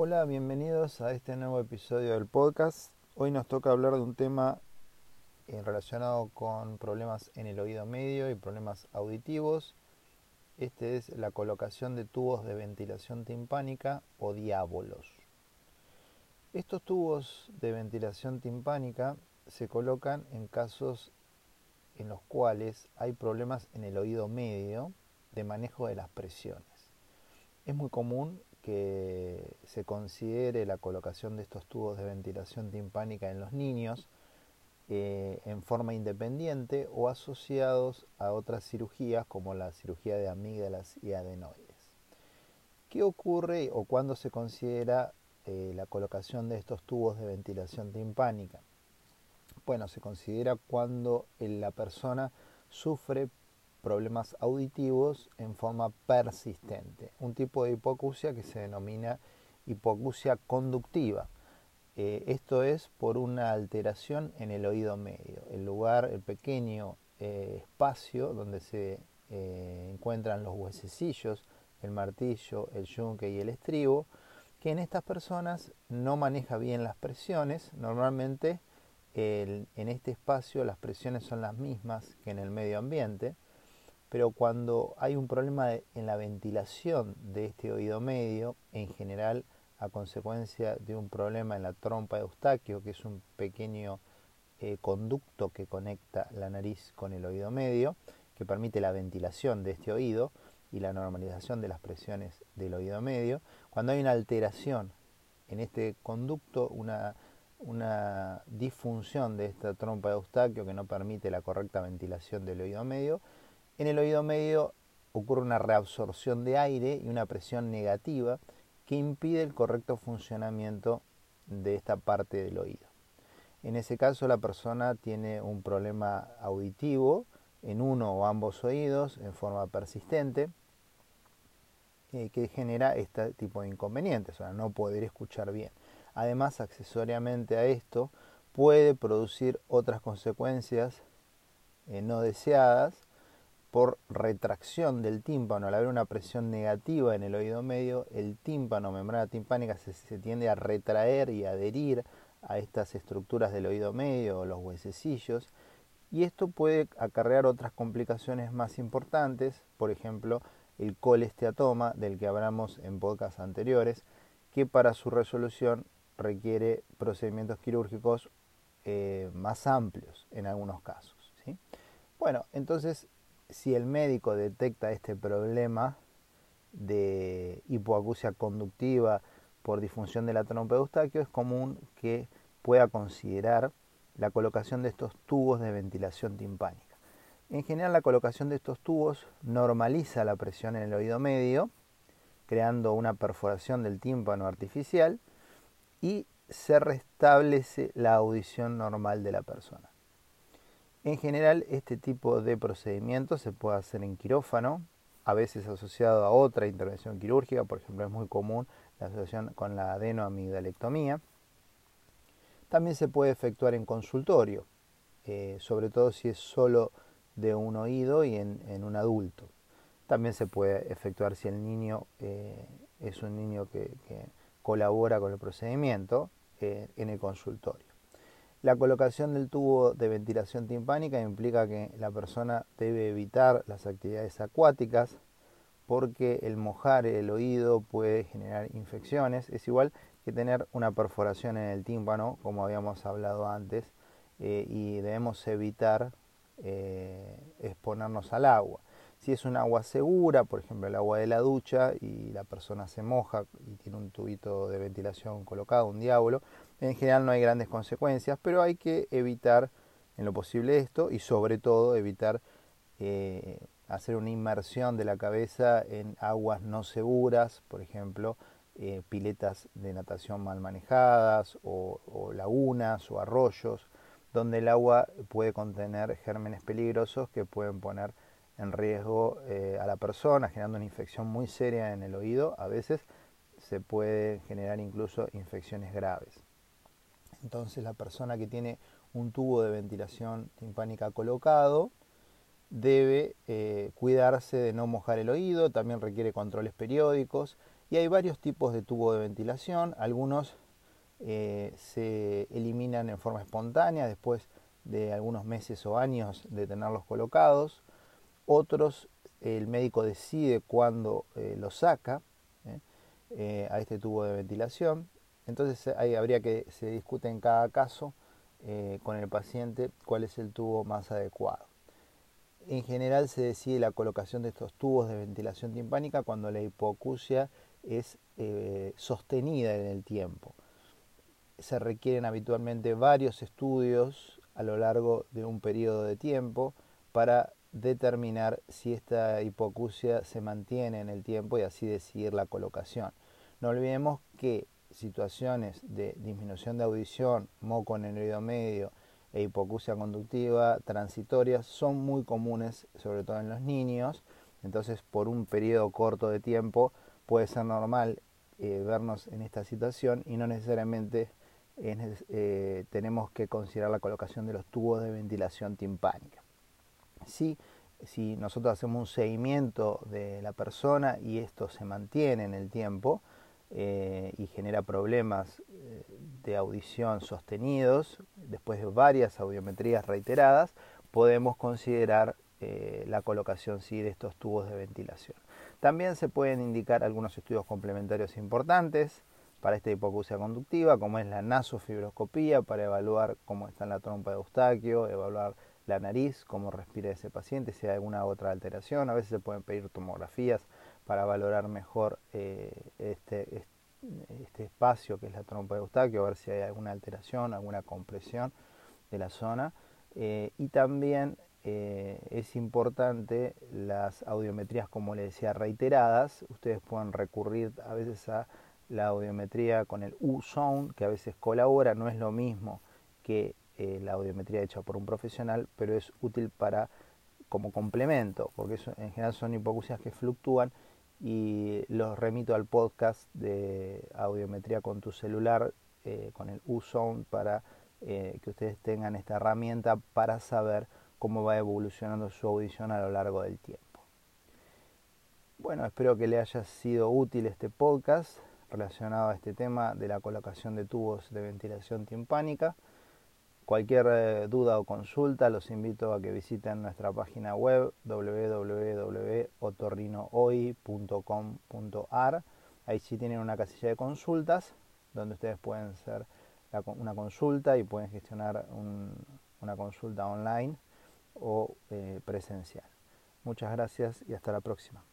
Hola, bienvenidos a este nuevo episodio del podcast. Hoy nos toca hablar de un tema eh, relacionado con problemas en el oído medio y problemas auditivos. Este es la colocación de tubos de ventilación timpánica o diábolos. Estos tubos de ventilación timpánica se colocan en casos en los cuales hay problemas en el oído medio de manejo de las presiones. Es muy común que se considere la colocación de estos tubos de ventilación timpánica en los niños eh, en forma independiente o asociados a otras cirugías como la cirugía de amígdalas y adenoides. ¿Qué ocurre o cuándo se considera eh, la colocación de estos tubos de ventilación timpánica? Bueno, se considera cuando la persona sufre problemas auditivos en forma persistente, un tipo de hipoacusia que se denomina hipoacusia conductiva. Eh, esto es por una alteración en el oído medio, el lugar, el pequeño eh, espacio donde se eh, encuentran los huesecillos, el martillo, el yunque y el estribo, que en estas personas no maneja bien las presiones. Normalmente en este espacio las presiones son las mismas que en el medio ambiente pero cuando hay un problema en la ventilación de este oído medio, en general a consecuencia de un problema en la trompa de Eustaquio, que es un pequeño eh, conducto que conecta la nariz con el oído medio, que permite la ventilación de este oído y la normalización de las presiones del oído medio, cuando hay una alteración en este conducto, una, una disfunción de esta trompa de Eustaquio que no permite la correcta ventilación del oído medio, en el oído medio ocurre una reabsorción de aire y una presión negativa que impide el correcto funcionamiento de esta parte del oído. En ese caso la persona tiene un problema auditivo en uno o ambos oídos en forma persistente eh, que genera este tipo de inconvenientes, o sea, no poder escuchar bien. Además, accesoriamente a esto, puede producir otras consecuencias eh, no deseadas por retracción del tímpano, al haber una presión negativa en el oído medio, el tímpano, membrana timpánica, se, tiende a retraer y adherir a estas estructuras del oído medio los huesecillos, y esto puede acarrear otras complicaciones más importantes, por ejemplo, el colesteatoma, del que hablamos en podcasts anteriores, que para su resolución requiere procedimientos quirúrgicos eh, más amplios en algunos casos. Bueno, entonces si el médico detecta este problema de hipoacusia conductiva por disfunción de la trompa de Eustaquio, es común que pueda considerar la colocación de estos tubos de ventilación timpánica. En general, la colocación de estos tubos normaliza la presión en el oído medio, creando una perforación del tímpano artificial y se restablece la audición normal de la persona. En general, este tipo de procedimiento se puede hacer en quirófano, a veces asociado a otra intervención quirúrgica, por ejemplo, es muy común la asociación con la adenoamidalectomía. También se puede efectuar en consultorio, eh, sobre todo si es solo de un oído y en, un adulto. También se puede efectuar si el niño eh, es un niño que, colabora con el procedimiento eh, en el consultorio. La colocación del tubo de ventilación timpánica implica que la persona debe evitar las actividades acuáticas porque el mojar el oído puede generar infecciones. Es igual que tener una perforación en el tímpano, como habíamos hablado antes, eh, y debemos evitar eh, exponernos al agua. Si es un agua segura, por ejemplo el agua de la ducha, y la persona se moja y tiene un tubito de ventilación colocado, un diablo, en general no hay grandes consecuencias, pero hay que evitar en lo posible esto y sobre todo evitar eh, hacer una inmersión de la cabeza en aguas no seguras, por ejemplo, eh, piletas de natación mal manejadas o, lagunas o arroyos, donde el agua puede contener gérmenes peligrosos que pueden poner en riesgo eh, a la persona, generando una infección muy seria en el oído. A veces se puede generar incluso infecciones graves. Entonces la persona que tiene un tubo de ventilación timpánica colocado debe eh, cuidarse de no mojar el oído, también requiere controles periódicos Y hay varios tipos de tubo de ventilación, algunos eh, se eliminan en forma espontánea después de algunos meses o años de tenerlos colocados, otros el médico decide cuándo eh, los saca eh, a este tubo de ventilación, entonces ahí habría que se discute en cada caso con el paciente cuál es el tubo más adecuado. En general se decide la colocación de estos tubos de ventilación timpánica cuando la hipoacusia es sostenida en el tiempo se requieren habitualmente varios estudios a lo largo de un periodo de tiempo para determinar si esta hipoacusia se mantiene en el tiempo y así decidir la colocación. No olvidemos que situaciones de disminución de audición, moco en el oído medio e hipoacusia conductiva transitorias son muy comunes, sobre todo en los niños. Entonces, por un periodo corto de tiempo puede ser normal eh, vernos en esta situación y no necesariamente eh, tenemos que considerar la colocación de los tubos de ventilación timpánica. Si, si nosotros hacemos un seguimiento de la persona y esto se mantiene en el tiempo eh, y genera problemas eh, de audición sostenidos, después de varias audiometrías reiteradas, podemos considerar la colocación sí, de estos tubos de ventilación. También se pueden indicar algunos estudios complementarios importantes, para esta hipoacusia conductiva, como es la nasofibroscopía, para evaluar cómo está la trompa de Eustaquio, evaluar la nariz, cómo respira ese paciente, si hay alguna otra alteración. A veces se pueden pedir tomografías para valorar mejor eh, este, este, espacio que es la trompa de Eustaquio, a ver si hay alguna alteración, alguna compresión de la zona. Eh, y también eh, es importante las audiometrías, como les decía, reiteradas. Ustedes pueden recurrir a veces a la audiometría con el U-Sound, que a veces colabora, no es lo mismo que la audiometría hecha por un profesional, pero es útil para como complemento, porque eso, en general son hipoacusias que fluctúan y los remito al podcast de audiometría con tu celular, eh, con el U-Sound, para eh, que ustedes tengan esta herramienta para saber cómo va evolucionando su audición a lo largo del tiempo. Bueno, espero que le haya sido útil este podcast relacionado a este tema de la colocación de tubos de ventilación timpánica. Cualquier eh, duda o consulta los invito a que visiten nuestra página web www.otorrinohoy.com.ar. Ahí sí tienen una casilla de consultas donde ustedes pueden hacer una consulta y pueden gestionar una consulta online o eh, presencial. Muchas gracias y hasta la próxima.